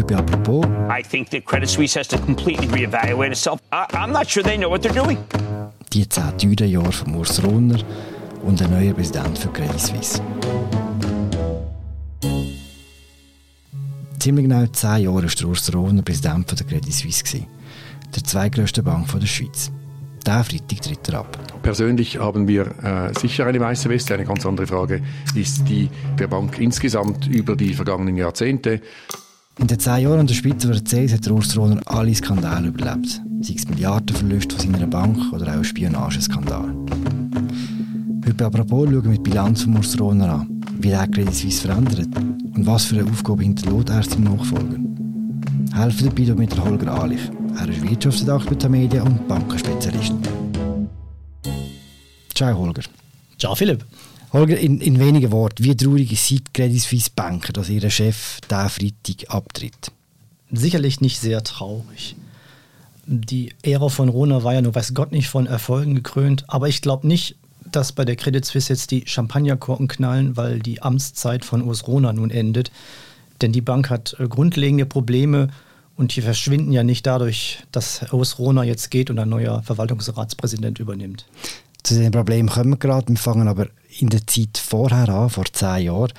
Heute apropos. I think that Credit Suisse has to completely reevaluate itself. I, I'm not sure they know what they're doing. Die zehn teuren Jahre von Urs Rohner und ein neuer Präsident für Credit Suisse. Ziemlich genau zehn Jahre war Urs Rohner Präsident von der Credit Suisse, der zweitgrößten Bank der Schweiz. Der Freitag tritt er ab. Persönlich haben wir äh, sicher eine weiße Weste. Eine ganz andere Frage ist die der Bank insgesamt über die vergangenen Jahrzehnte. In den zehn Jahren an der Spitze der CS hat Urs Rohner alle Skandale überlebt. Sei es Milliardenverluste von seiner Bank oder auch ein Spionageskandal. Heute apropos schauen wir die Bilanz von Urs Rohner an, wie der Credit Suisse verändert und was für eine Aufgabe hinterlässt er seinem Nachfolger. Helfen dabei mit Holger Ahlich. Er ist Wirtschaftsredakteur bei Media und Bankenspezialist. Ciao Holger. Ciao Philipp. Holger, in, in wenigen Worten, wie traurig ist Credit Suisse Banker, dass ihr Chef diesen Freitag abtritt? Sicherlich nicht sehr traurig. Die Ära von Rona war ja nur weiß Gott nicht von Erfolgen gekrönt, aber ich glaube nicht, dass bei der Credit Suisse jetzt die Champagnerkorken knallen, weil die Amtszeit von Urs Rona nun endet. Denn die Bank hat äh, grundlegende Probleme und die verschwinden ja nicht dadurch, dass Urs Rona jetzt geht und ein neuer Verwaltungsratspräsident übernimmt. Zu diesen Problemen kommen wir gerade. Wir fangen aber in der Zeit vorher an, vor zehn Jahren.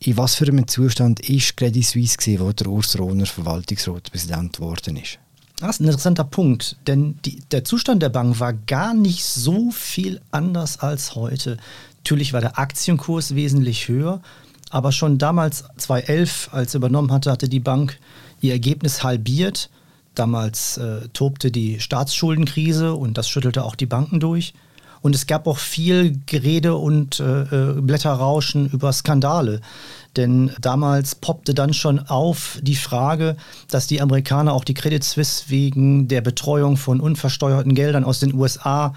In was für einem Zustand war Credit Suisse, gewesen, wo der Urs Rohner Verwaltungsratspräsident geworden ist? Das ist ein interessanter Punkt, denn die, der Zustand der Bank war gar nicht so viel anders als heute. Natürlich war der Aktienkurs wesentlich höher, aber schon damals, 2011, als er übernommen hatte, hatte die Bank ihr Ergebnis halbiert. Damals äh, tobte die Staatsschuldenkrise und das schüttelte auch die Banken durch. Und es gab auch viel Gerede und äh, äh, Blätterrauschen über Skandale. Denn damals poppte dann schon auf die Frage, dass die Amerikaner auch die Credit Suisse wegen der Betreuung von unversteuerten Geldern aus den USA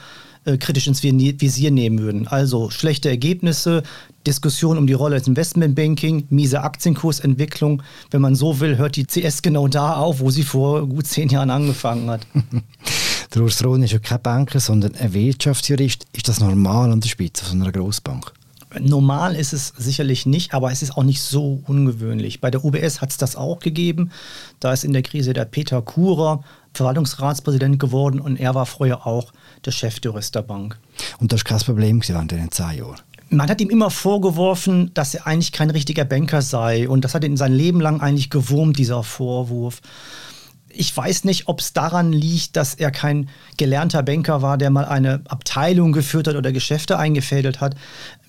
äh, kritisch ins Visier nehmen würden. Also schlechte Ergebnisse, Diskussion um die Rolle des Investmentbanking, miese Aktienkursentwicklung. Wenn man so will, hört die CS genau da auf, wo sie vor gut zehn Jahren angefangen hat. Der Urs Rohn ist ja kein Banker, sondern ein Wirtschaftsjurist. Ist das normal an der Spitze von einer Großbank? Normal ist es sicherlich nicht, aber es ist auch nicht so ungewöhnlich. Bei der UBS hat es das auch gegeben. Da ist in der Krise der Peter Kurer Verwaltungsratspräsident geworden und er war vorher auch der Chefjurist der Bank. Und das war kein Problem während den zehn Jahren? Man hat ihm immer vorgeworfen, dass er eigentlich kein richtiger Banker sei. Und das hat ihn sein Leben lang eigentlich gewurmt, dieser Vorwurf ich weiß nicht, ob es daran liegt, dass er kein gelernter Banker war, der mal eine Abteilung geführt hat oder Geschäfte eingefädelt hat.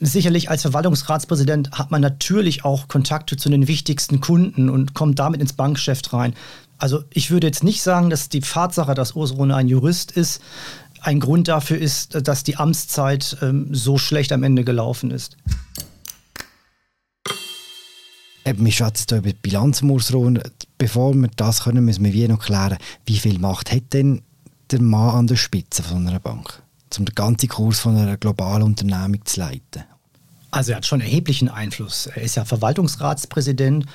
Sicherlich als Verwaltungsratspräsident hat man natürlich auch Kontakte zu den wichtigsten Kunden und kommt damit ins Bankgeschäft rein. Also ich würde jetzt nicht sagen, dass die Tatsache, dass Urs Rohne ein Jurist ist, ein Grund dafür ist, dass die Amtszeit ähm, so schlecht am Ende gelaufen ist. Wir schätzen hier über die Bilanz Urs Bevor wir das können, müssen wir wie noch klären, wie viel Macht hat denn der Mann an der Spitze von einer Bank, um den ganzen Kurs von einer globalen Unternehmung zu leiten? Also er hat schon erheblichen Einfluss. Er ist ja Verwaltungsratspräsident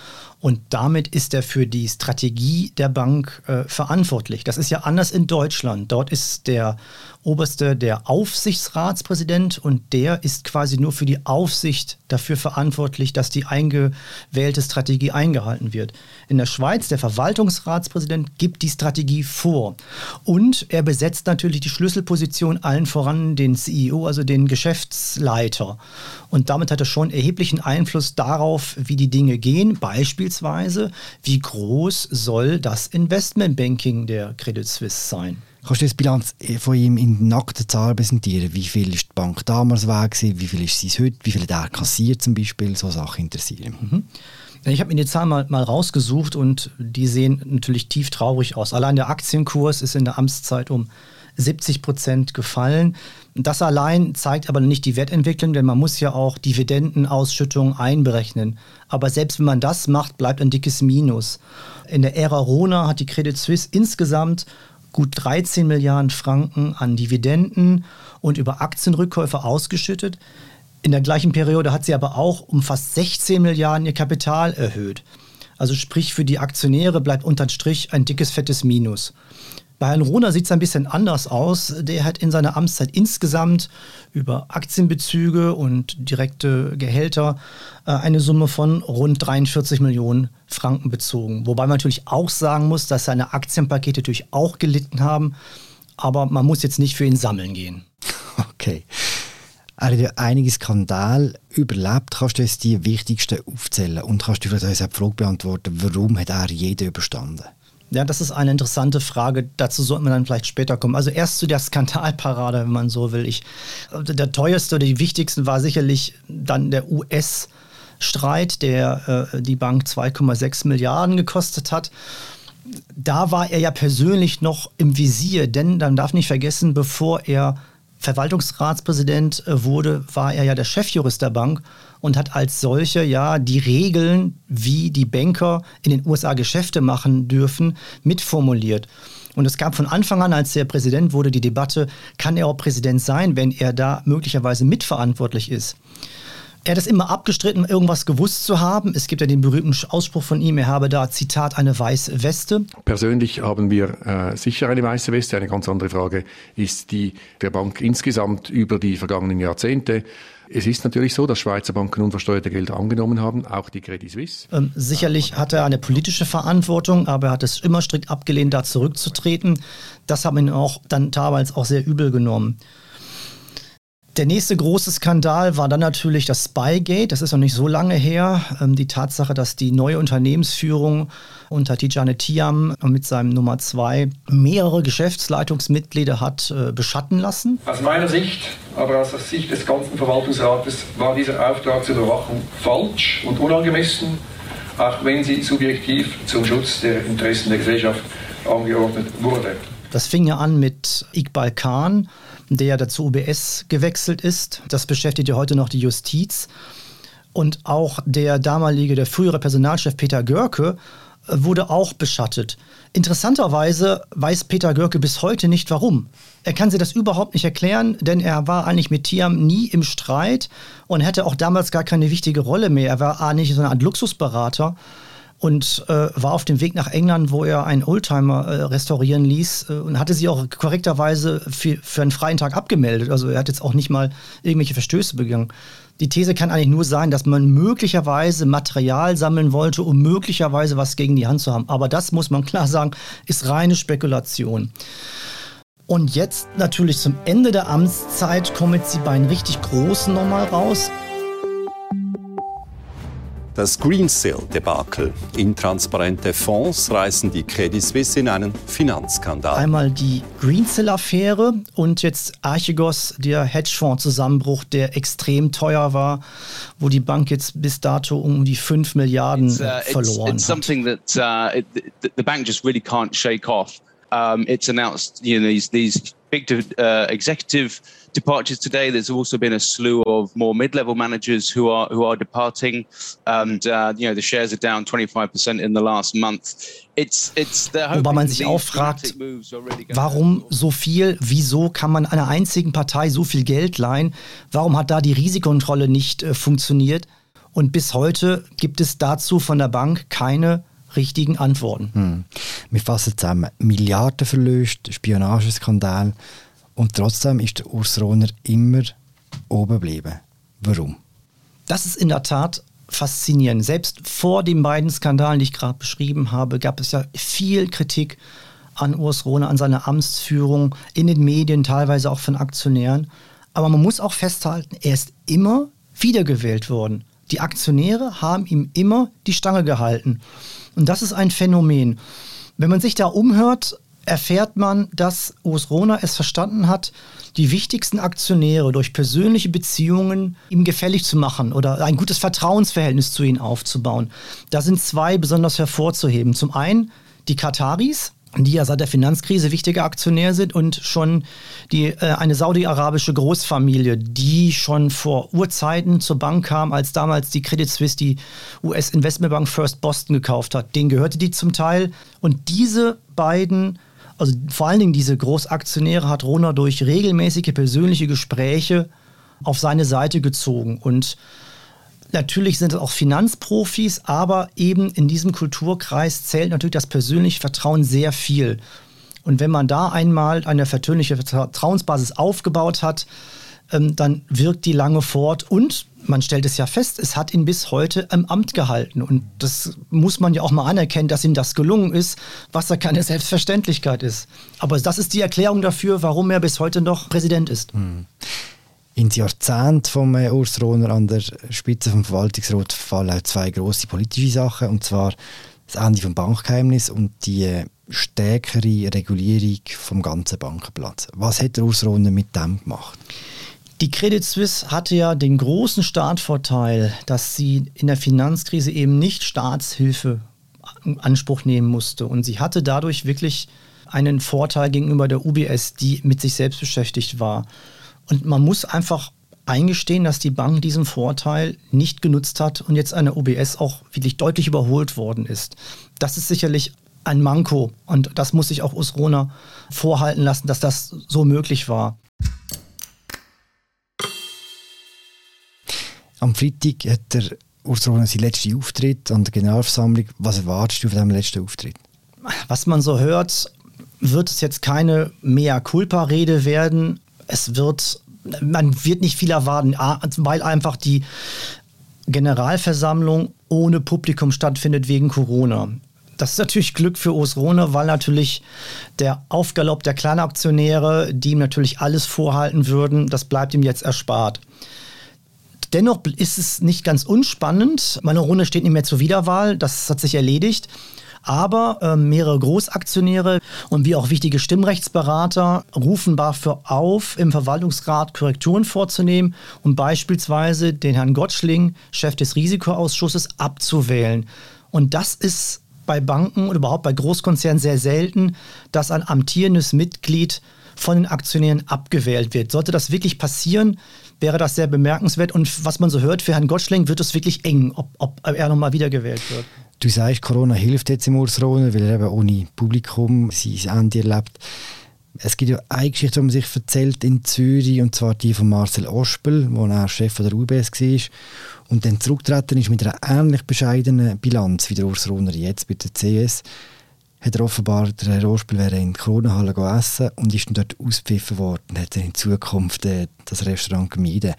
und damit ist er für die Strategie der Bank äh, verantwortlich. Das ist ja anders in Deutschland. Dort ist der oberste der Aufsichtsratspräsident und der ist quasi nur für die Aufsicht dafür verantwortlich, dass die eingewählte Strategie eingehalten wird. In der Schweiz, der Verwaltungsratspräsident gibt die Strategie vor und er besetzt natürlich die Schlüsselposition allen voran den CEO, also den Geschäftsleiter. Und damit hat er schon erheblichen Einfluss darauf, wie die Dinge gehen. Beispielsweise, wie groß soll das Investmentbanking der Credit Suisse sein? Kannst du das Bilanz von ihm in nackten Zahlen präsentieren? Wie viel ist die Bank damals wert Wie viel ist sie heute? Wie viel hat er kassiert zum Beispiel? So Sachen interessieren mhm. Ich habe mir die Zahlen mal, mal rausgesucht und die sehen natürlich tief traurig aus. Allein der Aktienkurs ist in der Amtszeit um 70 Prozent gefallen. Das allein zeigt aber nicht die Wertentwicklung, denn man muss ja auch Dividendenausschüttungen einberechnen. Aber selbst wenn man das macht, bleibt ein dickes Minus. In der Ära Rona hat die Credit Suisse insgesamt gut 13 Milliarden Franken an Dividenden und über Aktienrückkäufe ausgeschüttet. In der gleichen Periode hat sie aber auch um fast 16 Milliarden ihr Kapital erhöht. Also sprich, für die Aktionäre bleibt unterm Strich ein dickes, fettes Minus. Bei Herrn Rohner sieht es ein bisschen anders aus. Der hat in seiner Amtszeit insgesamt über Aktienbezüge und direkte Gehälter äh, eine Summe von rund 43 Millionen Franken bezogen. Wobei man natürlich auch sagen muss, dass seine Aktienpakete natürlich auch gelitten haben. Aber man muss jetzt nicht für ihn sammeln gehen. Okay. Er hat ja einige Skandale überlebt. Kannst du jetzt die wichtigsten aufzählen und kannst du vielleicht uns die Frage beantworten, warum hat er jeden überstanden? Ja, das ist eine interessante Frage. Dazu sollten wir dann vielleicht später kommen. Also erst zu der Skandalparade, wenn man so will. Ich, der teuerste oder die wichtigsten war sicherlich dann der US-Streit, der äh, die Bank 2,6 Milliarden gekostet hat. Da war er ja persönlich noch im Visier, denn dann darf nicht vergessen, bevor er Verwaltungsratspräsident äh, wurde, war er ja der Chefjurist der Bank und hat als solcher ja die Regeln, wie die Banker in den USA Geschäfte machen dürfen, mitformuliert. Und es gab von Anfang an, als er Präsident wurde, die Debatte, kann er auch Präsident sein, wenn er da möglicherweise mitverantwortlich ist. Er hat es immer abgestritten, irgendwas gewusst zu haben. Es gibt ja den berühmten Ausspruch von ihm, er habe da, Zitat, eine weiße Weste. Persönlich haben wir äh, sicher eine weiße Weste. Eine ganz andere Frage ist die der Bank insgesamt über die vergangenen Jahrzehnte. Es ist natürlich so, dass Schweizer Banken unversteuerte Gelder angenommen haben, auch die Credit Suisse. Ähm, sicherlich hat er eine politische Verantwortung, aber er hat es immer strikt abgelehnt, da zurückzutreten. Das haben ihn auch dann teilweise auch sehr übel genommen. Der nächste große Skandal war dann natürlich das Spygate. Das ist noch nicht so lange her. Ähm, die Tatsache, dass die neue Unternehmensführung unter Tijane Tiam mit seinem Nummer zwei mehrere Geschäftsleitungsmitglieder hat äh, beschatten lassen. Aus meiner Sicht, aber aus der Sicht des ganzen Verwaltungsrates, war dieser Auftrag zur Überwachung falsch und unangemessen, auch wenn sie subjektiv zum Schutz der Interessen der Gesellschaft angeordnet wurde. Das fing ja an mit Iqbal Khan, der dazu UBS gewechselt ist. Das beschäftigt ja heute noch die Justiz. Und auch der damalige, der frühere Personalchef Peter Görke äh, wurde auch beschattet. Interessanterweise weiß Peter Görke bis heute nicht warum. Er kann sich das überhaupt nicht erklären, denn er war eigentlich mit Tiam nie im Streit und hätte auch damals gar keine wichtige Rolle mehr. Er war eigentlich so eine Art Luxusberater und äh, war auf dem Weg nach England, wo er einen Oldtimer äh, restaurieren ließ äh, und hatte sich auch korrekterweise für, für einen freien Tag abgemeldet. Also er hat jetzt auch nicht mal irgendwelche Verstöße begangen. Die These kann eigentlich nur sein, dass man möglicherweise Material sammeln wollte, um möglicherweise was gegen die Hand zu haben. Aber das muss man klar sagen, ist reine Spekulation. Und jetzt natürlich zum Ende der Amtszeit kommen jetzt die beiden richtig großen nochmal raus. Das Greensill-Debakel. Intransparente Fonds reißen die Credit Suisse in einen Finanzskandal. Einmal die Greensill-Affäre und jetzt Archegos, der Hedgefonds-Zusammenbruch, der extrem teuer war, wo die Bank jetzt bis dato um die 5 Milliarden it's, uh, verloren it's, it's something that uh, it, the bank just really can't shake off. Um, it's announced you know, these, these big uh, executive departures today. There's also been a slew of more mid-level managers who are who are departing, and uh, you know the shares are down 25% in the last month. It's, it's Wobei man sich auch fragt, warum so viel, wieso kann man einer einzigen Partei so viel Geld leihen? Warum hat da die Risikokontrolle nicht äh, funktioniert? Und bis heute gibt es dazu von der Bank keine richtigen Antworten. Hm. Wir fassen zusammen. Milliardenverlust, Spionageskandal, und trotzdem ist der Urs Rohner immer oben geblieben. Warum? Das ist in der Tat faszinierend. Selbst vor den beiden Skandalen, die ich gerade beschrieben habe, gab es ja viel Kritik an Urs Rohner, an seiner Amtsführung, in den Medien, teilweise auch von Aktionären. Aber man muss auch festhalten, er ist immer wiedergewählt worden. Die Aktionäre haben ihm immer die Stange gehalten. Und das ist ein Phänomen. Wenn man sich da umhört, erfährt man, dass Rohner es verstanden hat, die wichtigsten Aktionäre durch persönliche Beziehungen ihm gefällig zu machen oder ein gutes Vertrauensverhältnis zu ihnen aufzubauen. Da sind zwei besonders hervorzuheben. Zum einen die Kataris, die ja seit der Finanzkrise wichtige Aktionär sind und schon die, äh, eine saudi-arabische Großfamilie, die schon vor Urzeiten zur Bank kam, als damals die Credit Suisse die US-Investmentbank First Boston gekauft hat. Denen gehörte die zum Teil. Und diese beiden also vor allen Dingen diese Großaktionäre hat Rona durch regelmäßige persönliche Gespräche auf seine Seite gezogen. Und natürlich sind es auch Finanzprofis, aber eben in diesem Kulturkreis zählt natürlich das persönliche Vertrauen sehr viel. Und wenn man da einmal eine vertönliche Vertrauensbasis aufgebaut hat, ähm, dann wirkt die lange fort und man stellt es ja fest, es hat ihn bis heute im Amt gehalten. Und das muss man ja auch mal anerkennen, dass ihm das gelungen ist, was ja keine Selbstverständlichkeit ist. Aber das ist die Erklärung dafür, warum er bis heute noch Präsident ist. Hm. Ins Jahrzehnt von äh, Urs Rohner an der Spitze vom Verwaltungsrat fallen auch zwei große politische Sachen, und zwar das Ende vom Bankgeheimnis und die äh, stärkere Regulierung vom ganzen Bankenplatz. Was hat Urs Rohner mit dem gemacht? Die Credit Suisse hatte ja den großen Startvorteil, dass sie in der Finanzkrise eben nicht Staatshilfe in Anspruch nehmen musste. Und sie hatte dadurch wirklich einen Vorteil gegenüber der UBS, die mit sich selbst beschäftigt war. Und man muss einfach eingestehen, dass die Bank diesen Vorteil nicht genutzt hat und jetzt eine UBS auch wirklich deutlich überholt worden ist. Das ist sicherlich ein Manko und das muss sich auch Usrona vorhalten lassen, dass das so möglich war. Am Freitag hat der Urs Rohner seinen letzten Auftritt an der Generalversammlung. Was erwartest du von diesem letzten Auftritt? Was man so hört, wird es jetzt keine mea culpa Rede werden. Es wird, man wird nicht viel erwarten, weil einfach die Generalversammlung ohne Publikum stattfindet wegen Corona. Das ist natürlich Glück für Osrone, weil natürlich der Aufgalopp der Kleinaktionäre, die ihm natürlich alles vorhalten würden, das bleibt ihm jetzt erspart. Dennoch ist es nicht ganz unspannend. Meine Runde steht nicht mehr zur Wiederwahl, das hat sich erledigt. Aber äh, mehrere Großaktionäre und wie auch wichtige Stimmrechtsberater rufen dafür auf, im Verwaltungsrat Korrekturen vorzunehmen und beispielsweise den Herrn Gottschling, Chef des Risikoausschusses, abzuwählen. Und das ist bei Banken oder überhaupt bei Großkonzernen sehr selten, dass ein amtierendes Mitglied von den Aktionären abgewählt wird. Sollte das wirklich passieren, wäre das sehr bemerkenswert. Und was man so hört, für Herrn Gottschling wird es wirklich eng, ob, ob er nochmal wiedergewählt wird. Du sagst, Corona hilft jetzt im Urs Rohner, weil er eben ohne Publikum sein Ende erlebt. Es gibt ja eine Geschichte, die man sich erzählt in Zürich, und zwar die von Marcel Ospel, wo er Chef der UBS war und dann zurückgetreten ist mit einer ähnlich bescheidenen Bilanz wie der Urs Rohner jetzt bei der CS hat er offenbar, der Herr Ospel wäre in die Kronenhalle essen und ist dann dort ausgepfiffen worden und hat dann in Zukunft äh, das Restaurant gemieden.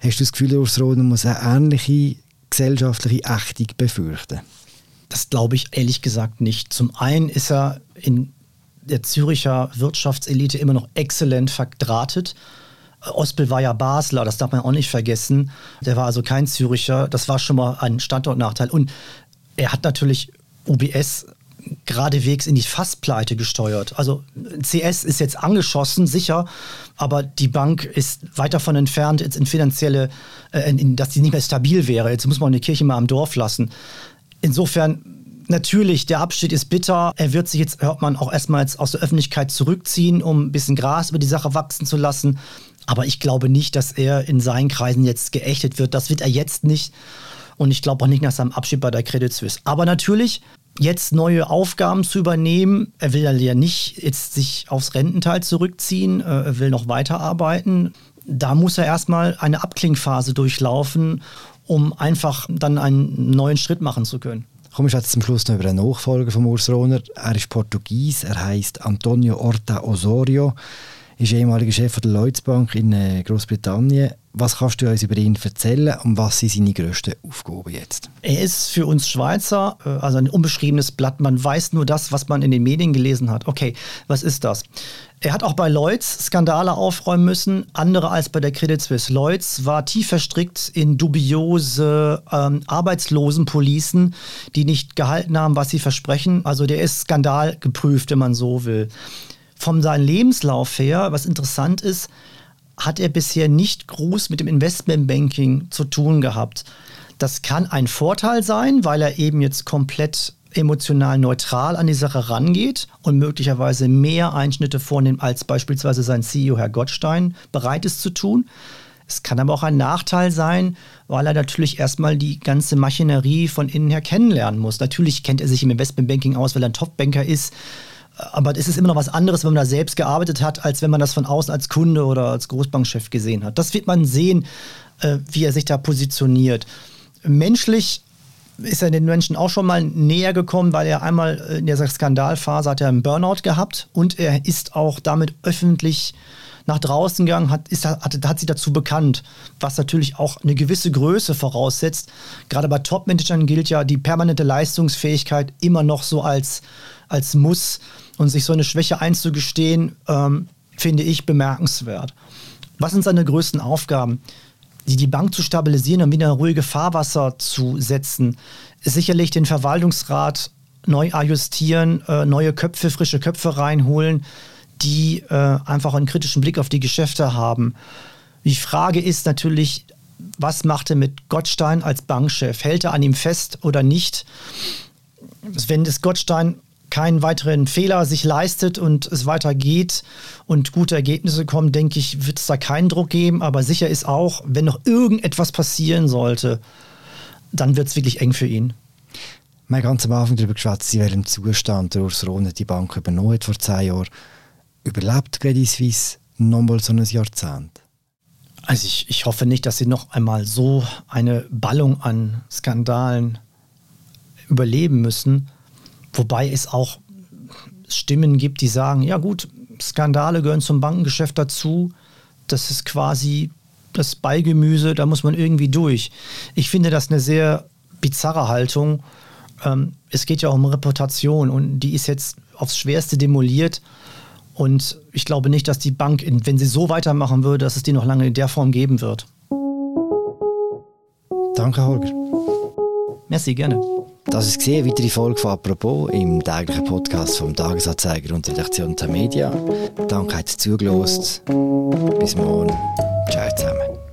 Hast du das Gefühl, Urs Rohner muss eine ähnliche gesellschaftliche Ächtung befürchten? Das glaube ich ehrlich gesagt nicht. Zum einen ist er in der Züricher Wirtschaftselite immer noch exzellent verdrahtet. Ospel war ja Basler, das darf man auch nicht vergessen. Der war also kein Züricher. Das war schon mal ein Standortnachteil. Und er hat natürlich UBS geradewegs in die Fasspleite gesteuert. Also CS ist jetzt angeschossen, sicher, aber die Bank ist weit davon entfernt, jetzt in finanzielle, äh, in, dass sie nicht mehr stabil wäre. Jetzt muss man die Kirche mal am Dorf lassen. Insofern Natürlich, der Abschied ist bitter. Er wird sich jetzt, hört man, auch erstmal jetzt aus der Öffentlichkeit zurückziehen, um ein bisschen Gras über die Sache wachsen zu lassen. Aber ich glaube nicht, dass er in seinen Kreisen jetzt geächtet wird. Das wird er jetzt nicht. Und ich glaube auch nicht nach seinem Abschied bei der Credit Suisse. Aber natürlich jetzt neue Aufgaben zu übernehmen. Er will ja nicht jetzt sich aufs Rententeil zurückziehen, äh, er will noch weiterarbeiten. Da muss er erstmal eine Abklingphase durchlaufen, um einfach dann einen neuen Schritt machen zu können. Komme ich jetzt zum Schluss noch über einen Nachfolger von Urs Rohner. Er ist Portugies, er heißt Antonio Horta Osorio, ist ehemaliger Chef der Lloyds Bank in äh, Großbritannien. Was kannst du uns über ihn erzählen und was sind seine grössten Aufgaben jetzt? Er ist für uns Schweizer, äh, also ein unbeschriebenes Blatt. Man weiß nur das, was man in den Medien gelesen hat. Okay, was ist das? Er hat auch bei Lloyds Skandale aufräumen müssen, andere als bei der Credit Suisse. Lloyds war tief verstrickt in dubiose ähm, Arbeitslosenpolicen, die nicht gehalten haben, was sie versprechen. Also der ist skandalgeprüft, wenn man so will. Von seinem Lebenslauf her, was interessant ist, hat er bisher nicht groß mit dem Investmentbanking zu tun gehabt. Das kann ein Vorteil sein, weil er eben jetzt komplett emotional neutral an die Sache rangeht und möglicherweise mehr Einschnitte vornimmt, als beispielsweise sein CEO Herr Gottstein bereit ist zu tun. Es kann aber auch ein Nachteil sein, weil er natürlich erstmal die ganze Maschinerie von innen her kennenlernen muss. Natürlich kennt er sich im Investmentbanking aus, weil er ein Topbanker ist aber es ist immer noch was anderes, wenn man da selbst gearbeitet hat, als wenn man das von außen als Kunde oder als Großbankchef gesehen hat. Das wird man sehen, äh, wie er sich da positioniert. Menschlich ist er den Menschen auch schon mal näher gekommen, weil er einmal in dieser Skandalphase hat er einen Burnout gehabt und er ist auch damit öffentlich nach draußen gegangen, hat, ist, hat, hat sie dazu bekannt, was natürlich auch eine gewisse Größe voraussetzt. Gerade bei Top-Managern gilt ja die permanente Leistungsfähigkeit immer noch so als, als Muss und sich so eine Schwäche einzugestehen, ähm, finde ich bemerkenswert. Was sind seine größten Aufgaben? Die, Bank zu stabilisieren und wieder ruhige Fahrwasser zu setzen, sicherlich den Verwaltungsrat neu ajustieren, äh, neue Köpfe, frische Köpfe reinholen, die äh, einfach einen kritischen Blick auf die Geschäfte haben. Die Frage ist natürlich, was macht er mit Gottstein als Bankchef? Hält er an ihm fest oder nicht? Wenn das Gottstein keinen weiteren Fehler sich leistet und es weitergeht und gute Ergebnisse kommen, denke ich, wird es da keinen Druck geben. Aber sicher ist auch, wenn noch irgendetwas passieren sollte, dann wird es wirklich eng für ihn. Wir haben ganz am Anfang darüber geschwätzt, in welchem Zustand der Urs Rohne die Bank übernommen hat vor zehn Jahren. Überlebt Credit Suisse nochmal so ein Jahrzehnt? Also ich, ich hoffe nicht, dass sie noch einmal so eine Ballung an Skandalen überleben müssen. Wobei es auch Stimmen gibt, die sagen, ja gut, Skandale gehören zum Bankengeschäft dazu. Das ist quasi das Beigemüse, da muss man irgendwie durch. Ich finde das eine sehr bizarre Haltung. Ähm, es geht ja auch um Reputation und die ist jetzt aufs Schwerste demoliert. Und ich glaube nicht, dass die Bank, wenn sie so weitermachen würde, dass es die noch lange in der Form geben wird. Danke, Holger. Merci, gerne. Das ist eine weitere Folge von «Apropos» im täglichen Podcast vom Tagesanzeiger und Redaktion der Media. Danke, dass ihr zugelassen Bis morgen. Ciao zusammen.